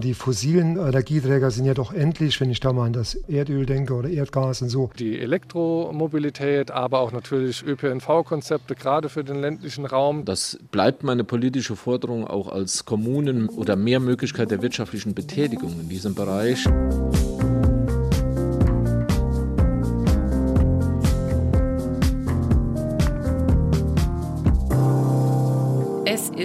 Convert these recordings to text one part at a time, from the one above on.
Die fossilen Energieträger sind ja doch endlich, wenn ich da mal an das Erdöl denke oder Erdgas und so. Die Elektromobilität, aber auch natürlich ÖPNV-Konzepte, gerade für den ländlichen Raum. Das bleibt meine politische Forderung auch als Kommunen oder mehr Möglichkeit der wirtschaftlichen Betätigung in diesem Bereich.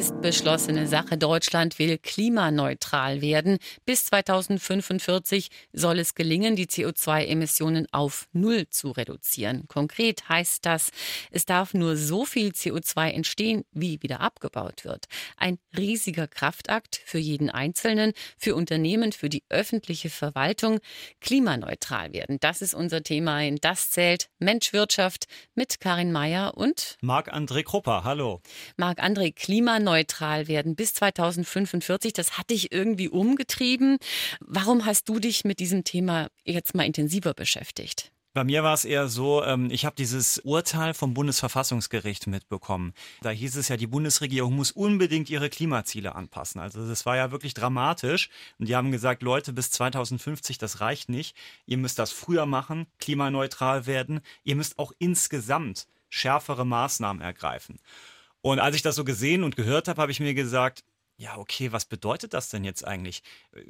Ist beschlossene Sache. Deutschland will klimaneutral werden. Bis 2045 soll es gelingen, die CO2-Emissionen auf Null zu reduzieren. Konkret heißt das, es darf nur so viel CO2 entstehen, wie wieder abgebaut wird. Ein riesiger Kraftakt für jeden Einzelnen, für Unternehmen, für die öffentliche Verwaltung. Klimaneutral werden. Das ist unser Thema in Das zählt Menschwirtschaft mit Karin Mayer und Marc-André Krupper. Hallo. Marc-André, Klimaneutral klimaneutral werden bis 2045. Das hat dich irgendwie umgetrieben. Warum hast du dich mit diesem Thema jetzt mal intensiver beschäftigt? Bei mir war es eher so, ähm, ich habe dieses Urteil vom Bundesverfassungsgericht mitbekommen. Da hieß es ja, die Bundesregierung muss unbedingt ihre Klimaziele anpassen. Also das war ja wirklich dramatisch. Und die haben gesagt, Leute, bis 2050, das reicht nicht. Ihr müsst das früher machen, klimaneutral werden. Ihr müsst auch insgesamt schärfere Maßnahmen ergreifen. Und als ich das so gesehen und gehört habe, habe ich mir gesagt, ja, okay, was bedeutet das denn jetzt eigentlich?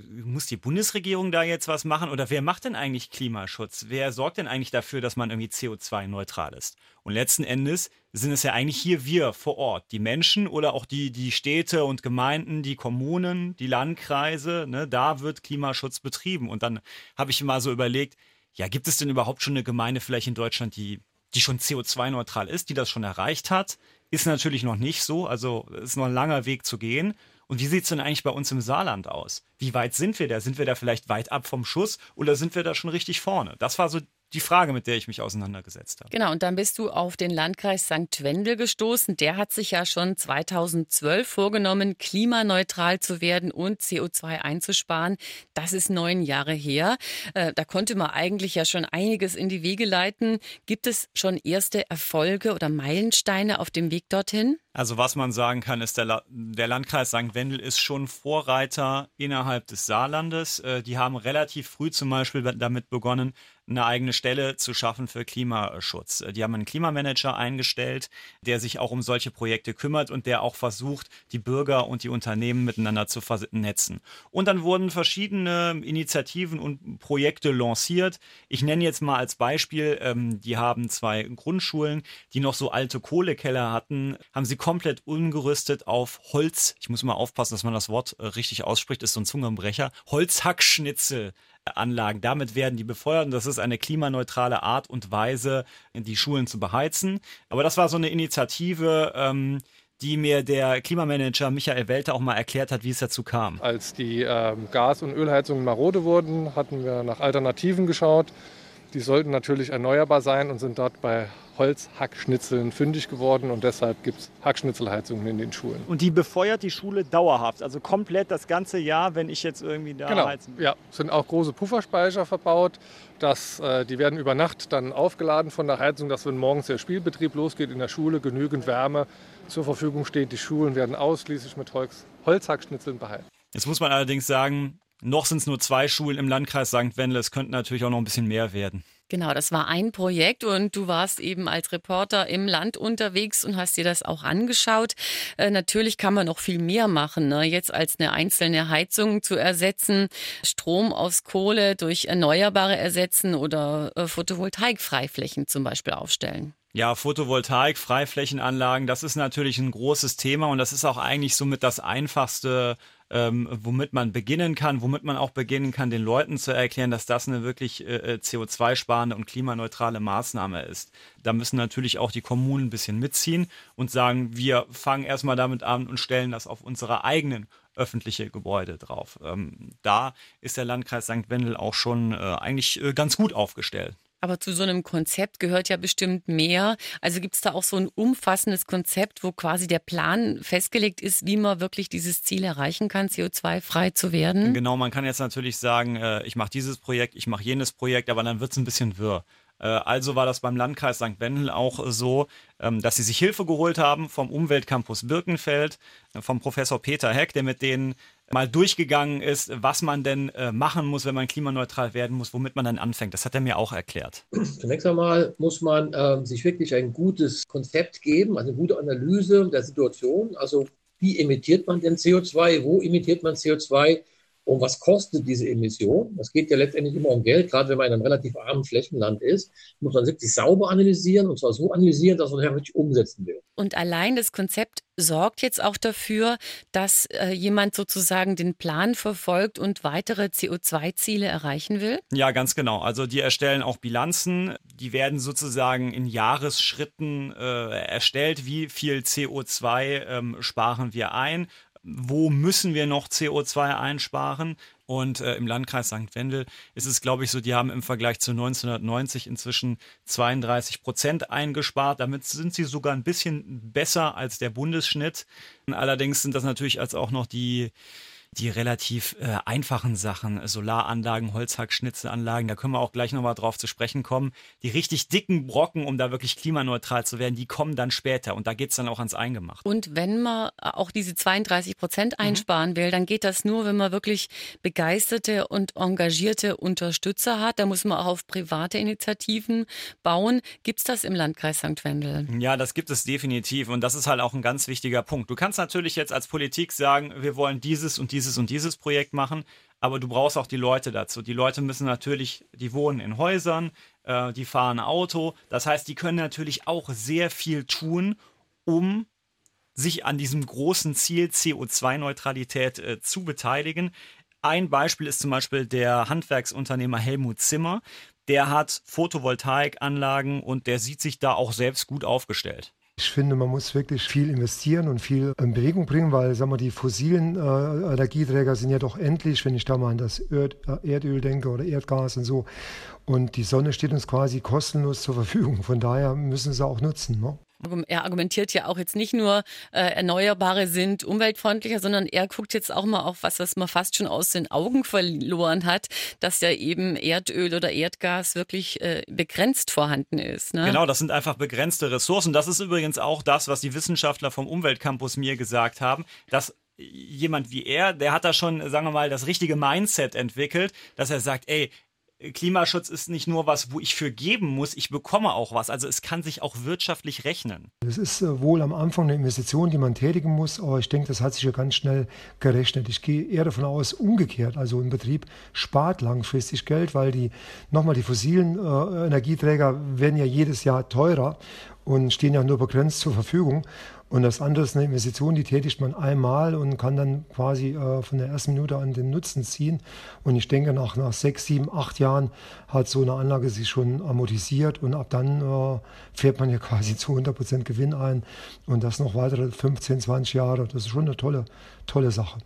Muss die Bundesregierung da jetzt was machen oder wer macht denn eigentlich Klimaschutz? Wer sorgt denn eigentlich dafür, dass man irgendwie CO2-neutral ist? Und letzten Endes sind es ja eigentlich hier wir vor Ort, die Menschen oder auch die, die Städte und Gemeinden, die Kommunen, die Landkreise, ne, da wird Klimaschutz betrieben. Und dann habe ich mal so überlegt, ja, gibt es denn überhaupt schon eine Gemeinde vielleicht in Deutschland, die, die schon CO2-neutral ist, die das schon erreicht hat? Ist natürlich noch nicht so, also ist noch ein langer Weg zu gehen. Und wie sieht es denn eigentlich bei uns im Saarland aus? Wie weit sind wir da? Sind wir da vielleicht weit ab vom Schuss oder sind wir da schon richtig vorne? Das war so die Frage, mit der ich mich auseinandergesetzt habe. Genau, und dann bist du auf den Landkreis St. Wendel gestoßen. Der hat sich ja schon 2012 vorgenommen, klimaneutral zu werden und CO2 einzusparen. Das ist neun Jahre her. Äh, da konnte man eigentlich ja schon einiges in die Wege leiten. Gibt es schon erste Erfolge oder Meilensteine auf dem Weg dorthin? Also was man sagen kann, ist, der, La der Landkreis St. Wendel ist schon Vorreiter innerhalb des Saarlandes. Äh, die haben relativ früh zum Beispiel damit begonnen, eine eigene Stelle zu schaffen für Klimaschutz. Äh, die haben einen Klimamanager eingestellt, der sich auch um solche Projekte kümmert und der auch versucht, die Bürger und die Unternehmen miteinander zu vernetzen. Und dann wurden verschiedene Initiativen und Projekte lanciert. Ich nenne jetzt mal als Beispiel, ähm, die haben zwei Grundschulen, die noch so alte Kohlekeller hatten, haben sie komplett umgerüstet auf Holz. Ich muss mal aufpassen, dass man das Wort äh, richtig ausspricht, ist so ein Zungenbrecher. Holzhackschnitzelanlagen. Damit werden die befeuert und das ist eine klimaneutrale Art und Weise, die Schulen zu beheizen. Aber das war so eine Initiative, ähm, die mir der Klimamanager Michael Welter auch mal erklärt hat, wie es dazu kam. Als die ähm, Gas- und Ölheizungen marode wurden, hatten wir nach Alternativen geschaut. Die sollten natürlich erneuerbar sein und sind dort bei Holzhackschnitzeln fündig geworden und deshalb gibt es Hackschnitzelheizungen in den Schulen. Und die befeuert die Schule dauerhaft, also komplett das ganze Jahr, wenn ich jetzt irgendwie da genau. heizen will. Ja, es sind auch große Pufferspeicher verbaut. Das, äh, die werden über Nacht dann aufgeladen von der Heizung, dass wenn morgens der Spielbetrieb losgeht in der Schule, genügend Wärme zur Verfügung steht. Die Schulen werden ausschließlich mit Holz, Holzhackschnitzeln beheizt. Jetzt muss man allerdings sagen, noch sind es nur zwei Schulen im Landkreis St. Wendel. Es könnten natürlich auch noch ein bisschen mehr werden. Genau, das war ein Projekt und du warst eben als Reporter im Land unterwegs und hast dir das auch angeschaut. Äh, natürlich kann man noch viel mehr machen, ne? jetzt als eine einzelne Heizung zu ersetzen, Strom aus Kohle durch Erneuerbare ersetzen oder äh, Photovoltaik-Freiflächen zum Beispiel aufstellen. Ja, Photovoltaik, Freiflächenanlagen, das ist natürlich ein großes Thema und das ist auch eigentlich somit das einfachste ähm, womit man beginnen kann, womit man auch beginnen kann, den Leuten zu erklären, dass das eine wirklich äh, äh CO2-sparende und klimaneutrale Maßnahme ist. Da müssen natürlich auch die Kommunen ein bisschen mitziehen und sagen, wir fangen erstmal damit an und stellen das auf unsere eigenen öffentliche Gebäude drauf. Ähm, da ist der Landkreis St. Wendel auch schon äh, eigentlich äh, ganz gut aufgestellt. Aber zu so einem Konzept gehört ja bestimmt mehr. Also gibt es da auch so ein umfassendes Konzept, wo quasi der Plan festgelegt ist, wie man wirklich dieses Ziel erreichen kann, CO2-frei zu werden? Genau, man kann jetzt natürlich sagen, äh, ich mache dieses Projekt, ich mache jenes Projekt, aber dann wird es ein bisschen wirr. Äh, also war das beim Landkreis St. Wendel auch so, ähm, dass sie sich Hilfe geholt haben vom Umweltcampus Birkenfeld, äh, vom Professor Peter Heck, der mit denen mal durchgegangen ist, was man denn äh, machen muss, wenn man klimaneutral werden muss, womit man dann anfängt. Das hat er mir auch erklärt. Zunächst einmal muss man äh, sich wirklich ein gutes Konzept geben, also eine gute Analyse der Situation. Also wie emittiert man denn CO2? Wo emittiert man CO2? Und was kostet diese Emission? Das geht ja letztendlich immer um Geld, gerade wenn man in einem relativ armen Flächenland ist, muss man wirklich sauber analysieren und zwar so analysieren, dass man es wirklich umsetzen will. Und allein das Konzept sorgt jetzt auch dafür, dass äh, jemand sozusagen den Plan verfolgt und weitere CO2-Ziele erreichen will? Ja, ganz genau. Also die erstellen auch Bilanzen. Die werden sozusagen in Jahresschritten äh, erstellt. Wie viel CO2 ähm, sparen wir ein? Wo müssen wir noch CO2 einsparen? Und äh, im Landkreis St. Wendel ist es, glaube ich, so, die haben im Vergleich zu 1990 inzwischen 32 Prozent eingespart. Damit sind sie sogar ein bisschen besser als der Bundesschnitt. Allerdings sind das natürlich als auch noch die die relativ äh, einfachen Sachen, Solaranlagen, Holzhackschnitzelanlagen, da können wir auch gleich nochmal drauf zu sprechen kommen. Die richtig dicken Brocken, um da wirklich klimaneutral zu werden, die kommen dann später und da geht es dann auch ans Eingemachte. Und wenn man auch diese 32 Prozent mhm. einsparen mhm. will, dann geht das nur, wenn man wirklich begeisterte und engagierte Unterstützer hat. Da muss man auch auf private Initiativen bauen. Gibt es das im Landkreis St. Wendel? Ja, das gibt es definitiv und das ist halt auch ein ganz wichtiger Punkt. Du kannst natürlich jetzt als Politik sagen, wir wollen dieses und dieses dieses und dieses Projekt machen, aber du brauchst auch die Leute dazu. Die Leute müssen natürlich, die wohnen in Häusern, äh, die fahren Auto. Das heißt, die können natürlich auch sehr viel tun, um sich an diesem großen Ziel CO2-Neutralität äh, zu beteiligen. Ein Beispiel ist zum Beispiel der Handwerksunternehmer Helmut Zimmer. Der hat Photovoltaikanlagen und der sieht sich da auch selbst gut aufgestellt. Ich finde, man muss wirklich viel investieren und viel in Bewegung bringen, weil sagen wir, die fossilen äh, Energieträger sind ja doch endlich, wenn ich da mal an das Erd, äh, Erdöl denke oder Erdgas und so. Und die Sonne steht uns quasi kostenlos zur Verfügung. Von daher müssen sie auch nutzen. Ne? Er argumentiert ja auch jetzt nicht nur, äh, Erneuerbare sind umweltfreundlicher, sondern er guckt jetzt auch mal auf was, was man fast schon aus den Augen verloren hat, dass ja eben Erdöl oder Erdgas wirklich äh, begrenzt vorhanden ist. Ne? Genau, das sind einfach begrenzte Ressourcen. Das ist übrigens auch das, was die Wissenschaftler vom Umweltcampus mir gesagt haben, dass jemand wie er, der hat da schon, sagen wir mal, das richtige Mindset entwickelt, dass er sagt, ey, Klimaschutz ist nicht nur was, wo ich für geben muss, ich bekomme auch was. Also es kann sich auch wirtschaftlich rechnen. Es ist äh, wohl am Anfang eine Investition, die man tätigen muss, aber ich denke, das hat sich ja ganz schnell gerechnet. Ich gehe eher davon aus, umgekehrt. Also ein Betrieb spart langfristig Geld, weil die nochmal die fossilen äh, Energieträger werden ja jedes Jahr teurer und stehen ja nur begrenzt zur Verfügung. Und das andere ist eine Investition, die tätigt man einmal und kann dann quasi äh, von der ersten Minute an den Nutzen ziehen. Und ich denke, nach, nach sechs, sieben, acht Jahren hat so eine Anlage sich schon amortisiert und ab dann äh, fährt man ja quasi zu 100 Prozent Gewinn ein und das noch weitere 15, 20 Jahre. Das ist schon eine tolle, tolle Sache.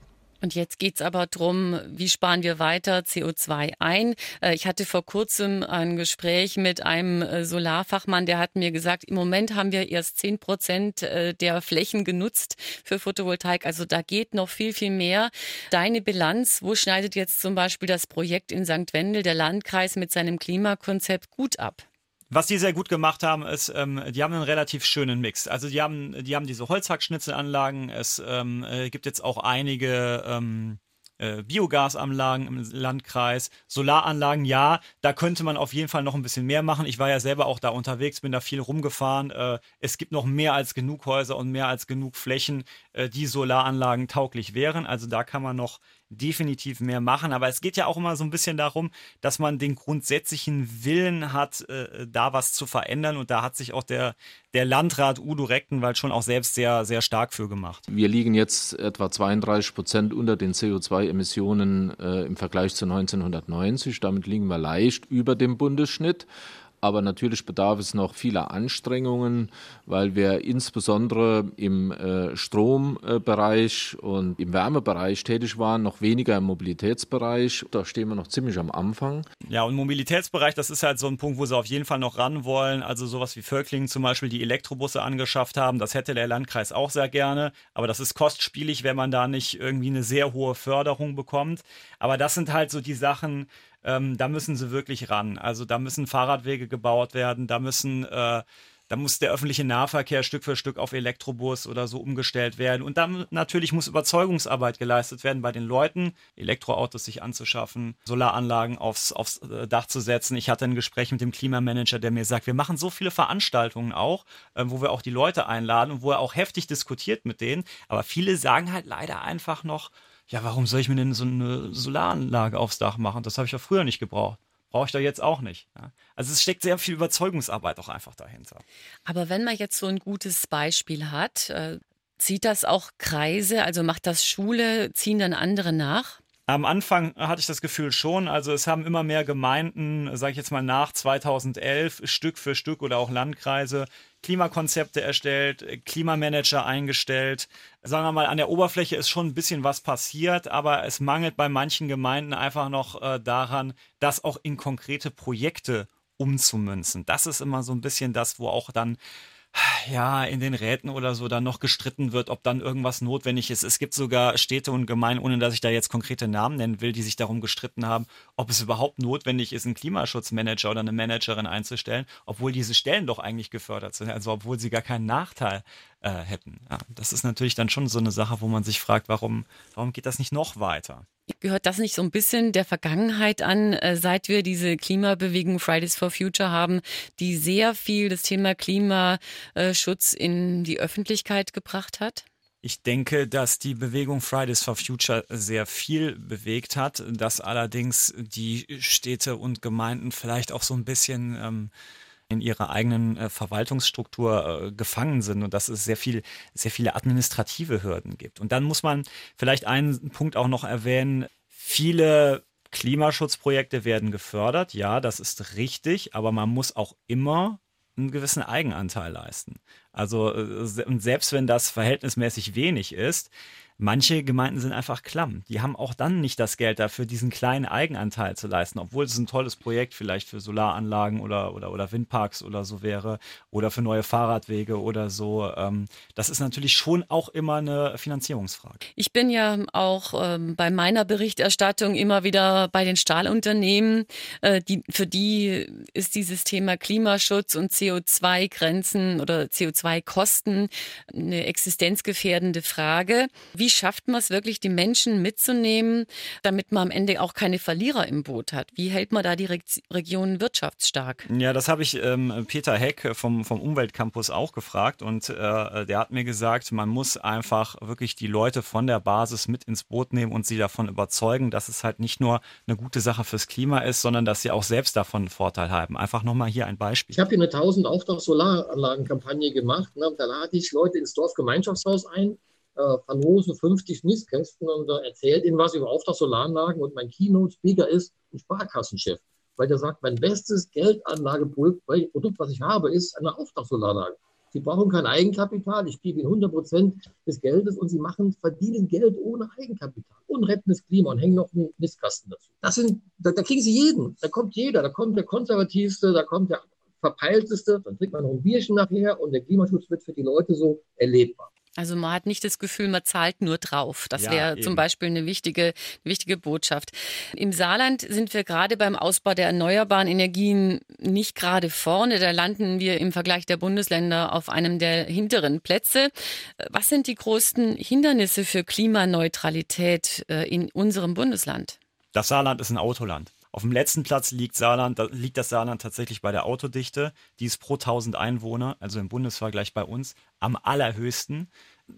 Und jetzt geht es aber darum, wie sparen wir weiter CO2 ein. Äh, ich hatte vor kurzem ein Gespräch mit einem äh, Solarfachmann, der hat mir gesagt, im Moment haben wir erst 10 Prozent äh, der Flächen genutzt für Photovoltaik. Also da geht noch viel, viel mehr. Deine Bilanz, wo schneidet jetzt zum Beispiel das Projekt in St. Wendel, der Landkreis mit seinem Klimakonzept gut ab? Was die sehr gut gemacht haben, ist, ähm, die haben einen relativ schönen Mix. Also die haben, die haben diese Holzhackschnitzelanlagen. Es ähm, äh, gibt jetzt auch einige ähm, äh, Biogasanlagen im Landkreis, Solaranlagen, ja, da könnte man auf jeden Fall noch ein bisschen mehr machen. Ich war ja selber auch da unterwegs, bin da viel rumgefahren. Äh, es gibt noch mehr als genug Häuser und mehr als genug Flächen, äh, die Solaranlagen tauglich wären. Also da kann man noch definitiv mehr machen. Aber es geht ja auch immer so ein bisschen darum, dass man den grundsätzlichen Willen hat, äh, da was zu verändern. Und da hat sich auch der, der Landrat Udo Rechtenwald schon auch selbst sehr, sehr stark für gemacht. Wir liegen jetzt etwa 32 Prozent unter den CO2-Emissionen äh, im Vergleich zu 1990. Damit liegen wir leicht über dem Bundesschnitt. Aber natürlich bedarf es noch vieler Anstrengungen, weil wir insbesondere im äh, Strombereich und im Wärmebereich tätig waren, noch weniger im Mobilitätsbereich. Da stehen wir noch ziemlich am Anfang. Ja, und Mobilitätsbereich, das ist halt so ein Punkt, wo sie auf jeden Fall noch ran wollen. Also sowas wie Völklingen zum Beispiel, die Elektrobusse angeschafft haben, das hätte der Landkreis auch sehr gerne. Aber das ist kostspielig, wenn man da nicht irgendwie eine sehr hohe Förderung bekommt. Aber das sind halt so die Sachen, ähm, da müssen sie wirklich ran. Also da müssen Fahrradwege gebaut werden, da müssen äh, da muss der öffentliche Nahverkehr Stück für Stück auf Elektrobus oder so umgestellt werden. Und dann natürlich muss Überzeugungsarbeit geleistet werden bei den Leuten, Elektroautos sich anzuschaffen, Solaranlagen aufs, aufs äh, Dach zu setzen. Ich hatte ein Gespräch mit dem Klimamanager, der mir sagt, wir machen so viele Veranstaltungen auch, äh, wo wir auch die Leute einladen und wo er auch heftig diskutiert mit denen. Aber viele sagen halt leider einfach noch, ja, warum soll ich mir denn so eine Solaranlage aufs Dach machen? Das habe ich ja früher nicht gebraucht brauche ich da jetzt auch nicht. Ja. Also es steckt sehr viel Überzeugungsarbeit auch einfach dahinter. Aber wenn man jetzt so ein gutes Beispiel hat, äh, zieht das auch Kreise, also macht das Schule, ziehen dann andere nach? Am Anfang hatte ich das Gefühl schon. Also es haben immer mehr Gemeinden, sage ich jetzt mal nach 2011, Stück für Stück oder auch Landkreise Klimakonzepte erstellt, Klimamanager eingestellt. Sagen wir mal, an der Oberfläche ist schon ein bisschen was passiert, aber es mangelt bei manchen Gemeinden einfach noch äh, daran, das auch in konkrete Projekte umzumünzen. Das ist immer so ein bisschen das, wo auch dann ja, in den Räten oder so dann noch gestritten wird, ob dann irgendwas notwendig ist. Es gibt sogar Städte und Gemeinden, ohne dass ich da jetzt konkrete Namen nennen will, die sich darum gestritten haben, ob es überhaupt notwendig ist, einen Klimaschutzmanager oder eine Managerin einzustellen, obwohl diese Stellen doch eigentlich gefördert sind, also obwohl sie gar keinen Nachteil äh, hätten. Ja, das ist natürlich dann schon so eine Sache, wo man sich fragt, warum, warum geht das nicht noch weiter? Gehört das nicht so ein bisschen der Vergangenheit an, äh, seit wir diese Klimabewegung Fridays for Future haben, die sehr viel das Thema Klimaschutz in die Öffentlichkeit gebracht hat? Ich denke, dass die Bewegung Fridays for Future sehr viel bewegt hat, dass allerdings die Städte und Gemeinden vielleicht auch so ein bisschen ähm, in ihrer eigenen äh, Verwaltungsstruktur äh, gefangen sind und dass es sehr viel, sehr viele administrative Hürden gibt. Und dann muss man vielleicht einen Punkt auch noch erwähnen. Viele Klimaschutzprojekte werden gefördert. Ja, das ist richtig, aber man muss auch immer einen gewissen Eigenanteil leisten. Also äh, selbst wenn das verhältnismäßig wenig ist, Manche Gemeinden sind einfach klamm. Die haben auch dann nicht das Geld dafür, diesen kleinen Eigenanteil zu leisten, obwohl es ein tolles Projekt vielleicht für Solaranlagen oder, oder, oder Windparks oder so wäre oder für neue Fahrradwege oder so. Ähm, das ist natürlich schon auch immer eine Finanzierungsfrage. Ich bin ja auch ähm, bei meiner Berichterstattung immer wieder bei den Stahlunternehmen. Äh, die, für die ist dieses Thema Klimaschutz und CO2-Grenzen oder CO2-Kosten eine existenzgefährdende Frage. Wie wie schafft man es wirklich, die Menschen mitzunehmen, damit man am Ende auch keine Verlierer im Boot hat? Wie hält man da die Re Region wirtschaftsstark? Ja, das habe ich ähm, Peter Heck vom, vom Umweltcampus auch gefragt und äh, der hat mir gesagt, man muss einfach wirklich die Leute von der Basis mit ins Boot nehmen und sie davon überzeugen, dass es halt nicht nur eine gute Sache fürs Klima ist, sondern dass sie auch selbst davon einen Vorteil haben. Einfach nochmal hier ein Beispiel. Ich habe hier eine 1000 Auftrag-Solaranlagen-Kampagne gemacht. Ne? Da lade ich Leute ins Dorfgemeinschaftshaus ein äh, verlose 50 Nistkästen und äh, erzählt ihnen was über Auftragssolaranlagen und mein Keynote-Speaker ist ein Sparkassenchef, weil der sagt, mein bestes Geldanlageprodukt, was ich habe, ist eine Auftragssolaranlage. Sie brauchen kein Eigenkapital, ich gebe Ihnen 100 Prozent des Geldes und Sie machen, verdienen Geld ohne Eigenkapital und retten das Klima und hängen noch einen Nistkasten dazu. Das sind, da, da kriegen Sie jeden, da kommt jeder, da kommt der Konservativste, da kommt der Verpeilteste, dann trinkt man noch ein Bierchen nachher und der Klimaschutz wird für die Leute so erlebbar. Also man hat nicht das Gefühl, man zahlt nur drauf. Das ja, wäre zum Beispiel eine wichtige, wichtige Botschaft. Im Saarland sind wir gerade beim Ausbau der erneuerbaren Energien nicht gerade vorne. Da landen wir im Vergleich der Bundesländer auf einem der hinteren Plätze. Was sind die größten Hindernisse für Klimaneutralität äh, in unserem Bundesland? Das Saarland ist ein Autoland. Auf dem letzten Platz liegt, Saarland, liegt das Saarland tatsächlich bei der Autodichte. Die ist pro 1000 Einwohner, also im Bundesvergleich bei uns, am allerhöchsten.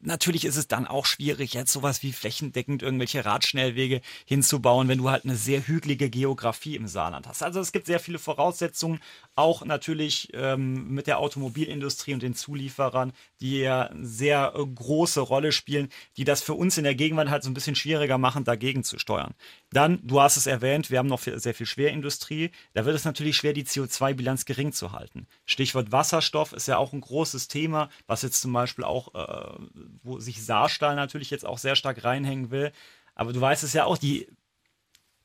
Natürlich ist es dann auch schwierig, jetzt sowas wie flächendeckend irgendwelche Radschnellwege hinzubauen, wenn du halt eine sehr hügelige Geografie im Saarland hast. Also es gibt sehr viele Voraussetzungen, auch natürlich ähm, mit der Automobilindustrie und den Zulieferern, die ja sehr äh, große Rolle spielen, die das für uns in der Gegenwart halt so ein bisschen schwieriger machen, dagegen zu steuern. Dann, du hast es erwähnt, wir haben noch sehr viel Schwerindustrie. Da wird es natürlich schwer, die CO2-Bilanz gering zu halten. Stichwort Wasserstoff ist ja auch ein großes Thema, was jetzt zum Beispiel auch äh, wo sich Saarstahl natürlich jetzt auch sehr stark reinhängen will. Aber du weißt es ja auch, die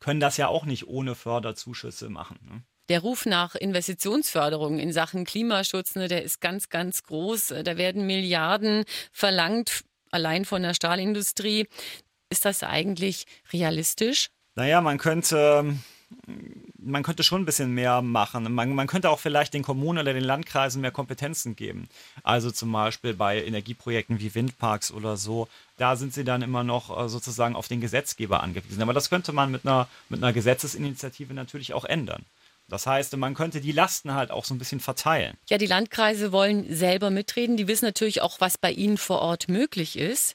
können das ja auch nicht ohne Förderzuschüsse machen. Ne? Der Ruf nach Investitionsförderung in Sachen Klimaschutz, ne, der ist ganz, ganz groß. Da werden Milliarden verlangt, allein von der Stahlindustrie. Ist das eigentlich realistisch? Naja, man könnte man könnte schon ein bisschen mehr machen. Man, man könnte auch vielleicht den Kommunen oder den Landkreisen mehr Kompetenzen geben. Also zum Beispiel bei Energieprojekten wie Windparks oder so. Da sind sie dann immer noch äh, sozusagen auf den Gesetzgeber angewiesen. Aber das könnte man mit einer, mit einer Gesetzesinitiative natürlich auch ändern. Das heißt, man könnte die Lasten halt auch so ein bisschen verteilen. Ja, die Landkreise wollen selber mitreden. Die wissen natürlich auch, was bei ihnen vor Ort möglich ist.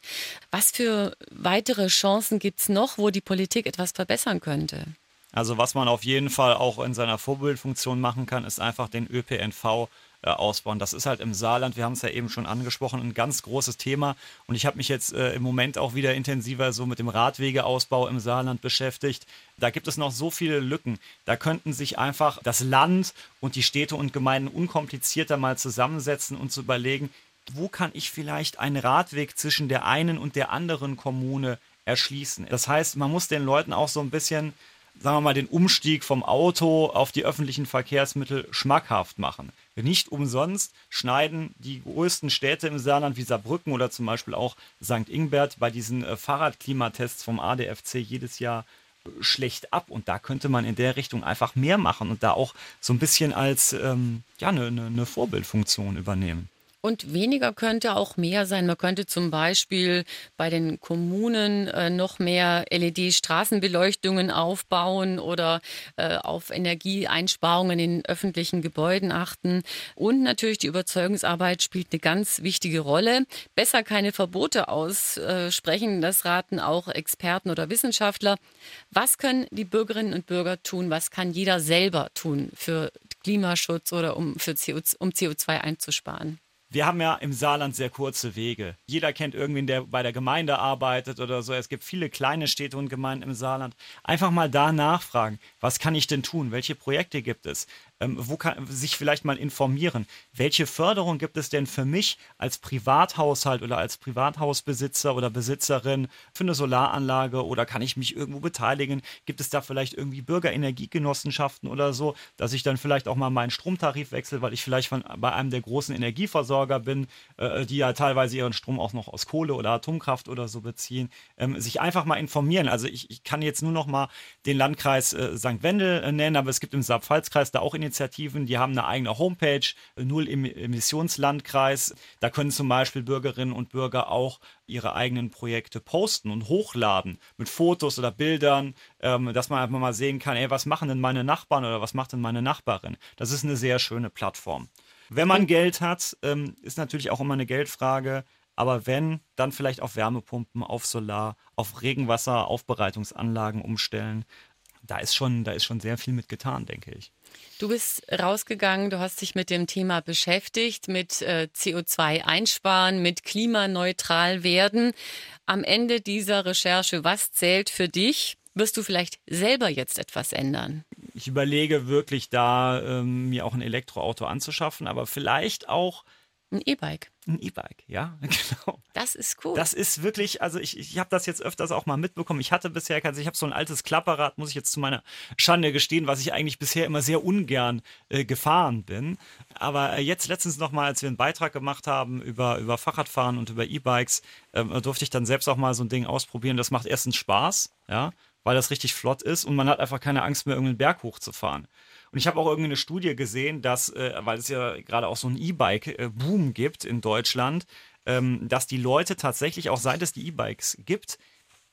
Was für weitere Chancen gibt es noch, wo die Politik etwas verbessern könnte? Also was man auf jeden Fall auch in seiner Vorbildfunktion machen kann, ist einfach den ÖPNV äh, ausbauen. Das ist halt im Saarland, wir haben es ja eben schon angesprochen, ein ganz großes Thema. Und ich habe mich jetzt äh, im Moment auch wieder intensiver so mit dem Radwegeausbau im Saarland beschäftigt. Da gibt es noch so viele Lücken. Da könnten sich einfach das Land und die Städte und Gemeinden unkomplizierter mal zusammensetzen und zu überlegen, wo kann ich vielleicht einen Radweg zwischen der einen und der anderen Kommune erschließen. Das heißt, man muss den Leuten auch so ein bisschen sagen wir mal, den Umstieg vom Auto auf die öffentlichen Verkehrsmittel schmackhaft machen. Nicht umsonst schneiden die größten Städte im Saarland wie Saarbrücken oder zum Beispiel auch St. Ingbert bei diesen äh, Fahrradklimatests vom ADFC jedes Jahr äh, schlecht ab. Und da könnte man in der Richtung einfach mehr machen und da auch so ein bisschen als ähm, ja, eine, eine Vorbildfunktion übernehmen. Und weniger könnte auch mehr sein. Man könnte zum Beispiel bei den Kommunen äh, noch mehr LED-Straßenbeleuchtungen aufbauen oder äh, auf Energieeinsparungen in öffentlichen Gebäuden achten. Und natürlich die Überzeugungsarbeit spielt eine ganz wichtige Rolle. Besser keine Verbote aussprechen, das raten auch Experten oder Wissenschaftler. Was können die Bürgerinnen und Bürger tun? Was kann jeder selber tun für Klimaschutz oder um, für CO, um CO2 einzusparen? Wir haben ja im Saarland sehr kurze Wege. Jeder kennt irgendwen, der bei der Gemeinde arbeitet oder so. Es gibt viele kleine Städte und Gemeinden im Saarland. Einfach mal da nachfragen, was kann ich denn tun? Welche Projekte gibt es? Ähm, wo kann sich vielleicht mal informieren, welche Förderung gibt es denn für mich als Privathaushalt oder als Privathausbesitzer oder Besitzerin für eine Solaranlage oder kann ich mich irgendwo beteiligen? Gibt es da vielleicht irgendwie Bürgerenergiegenossenschaften oder so, dass ich dann vielleicht auch mal meinen Stromtarif wechsle, weil ich vielleicht von, bei einem der großen Energieversorger bin, äh, die ja teilweise ihren Strom auch noch aus Kohle oder Atomkraft oder so beziehen, ähm, sich einfach mal informieren. Also ich, ich, kann jetzt nur noch mal den Landkreis äh, St. Wendel äh, nennen, aber es gibt im Saarpfalzkreis da auch Initiativen, Initiativen, die haben eine eigene Homepage, Null Emissionslandkreis. Da können zum Beispiel Bürgerinnen und Bürger auch ihre eigenen Projekte posten und hochladen mit Fotos oder Bildern, ähm, dass man einfach mal sehen kann, ey, was machen denn meine Nachbarn oder was macht denn meine Nachbarin? Das ist eine sehr schöne Plattform. Wenn man Geld hat, ähm, ist natürlich auch immer eine Geldfrage. Aber wenn, dann vielleicht auf Wärmepumpen, auf Solar, auf Regenwasseraufbereitungsanlagen umstellen. Da ist schon, da ist schon sehr viel mit getan, denke ich. Du bist rausgegangen, du hast dich mit dem Thema beschäftigt, mit äh, CO2 einsparen, mit klimaneutral werden. Am Ende dieser Recherche, was zählt für dich? Wirst du vielleicht selber jetzt etwas ändern? Ich überlege wirklich da, ähm, mir auch ein Elektroauto anzuschaffen, aber vielleicht auch ein E-Bike. Ein E-Bike, ja, genau. Das ist cool. Das ist wirklich, also ich, ich habe das jetzt öfters auch mal mitbekommen. Ich hatte bisher, also ich habe so ein altes Klapperrad, muss ich jetzt zu meiner Schande gestehen, was ich eigentlich bisher immer sehr ungern äh, gefahren bin. Aber äh, jetzt letztens nochmal, als wir einen Beitrag gemacht haben über, über Fahrradfahren und über E-Bikes, äh, durfte ich dann selbst auch mal so ein Ding ausprobieren. Das macht erstens Spaß, ja, weil das richtig flott ist und man hat einfach keine Angst mehr, irgendeinen Berg hochzufahren. Und ich habe auch irgendeine Studie gesehen, dass, äh, weil es ja gerade auch so einen E-Bike-Boom gibt in Deutschland, ähm, dass die Leute tatsächlich, auch seit es die E-Bikes gibt,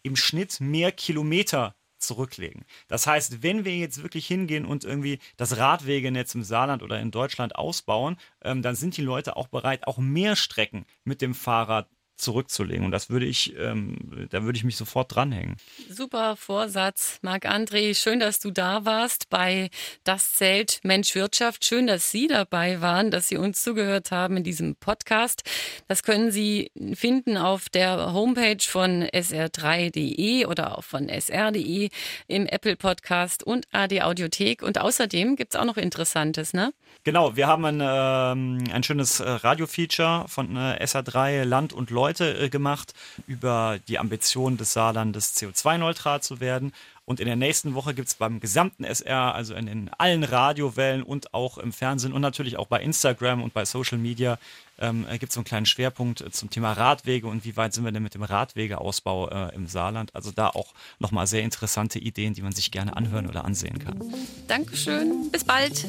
im Schnitt mehr Kilometer zurücklegen. Das heißt, wenn wir jetzt wirklich hingehen und irgendwie das Radwegenetz im Saarland oder in Deutschland ausbauen, ähm, dann sind die Leute auch bereit, auch mehr Strecken mit dem Fahrrad zurückzulegen. Und das würde ich, ähm, da würde ich mich sofort dranhängen. Super Vorsatz, Marc-André. Schön, dass du da warst bei Das Zelt Mensch Wirtschaft. Schön, dass Sie dabei waren, dass Sie uns zugehört haben in diesem Podcast. Das können Sie finden auf der Homepage von sr3.de oder auch von sr.de im Apple Podcast und AD Audiothek. Und außerdem gibt es auch noch Interessantes, ne? Genau, wir haben ein, ähm, ein schönes äh, Radio-Feature von äh, SR3 Land und Leute äh, gemacht über die Ambition des Saarlandes CO2-neutral zu werden. Und in der nächsten Woche gibt es beim gesamten SR, also in, in allen Radiowellen und auch im Fernsehen und natürlich auch bei Instagram und bei Social Media, ähm, gibt es so einen kleinen Schwerpunkt zum Thema Radwege und wie weit sind wir denn mit dem Radwegeausbau äh, im Saarland. Also da auch nochmal sehr interessante Ideen, die man sich gerne anhören oder ansehen kann. Dankeschön, bis bald.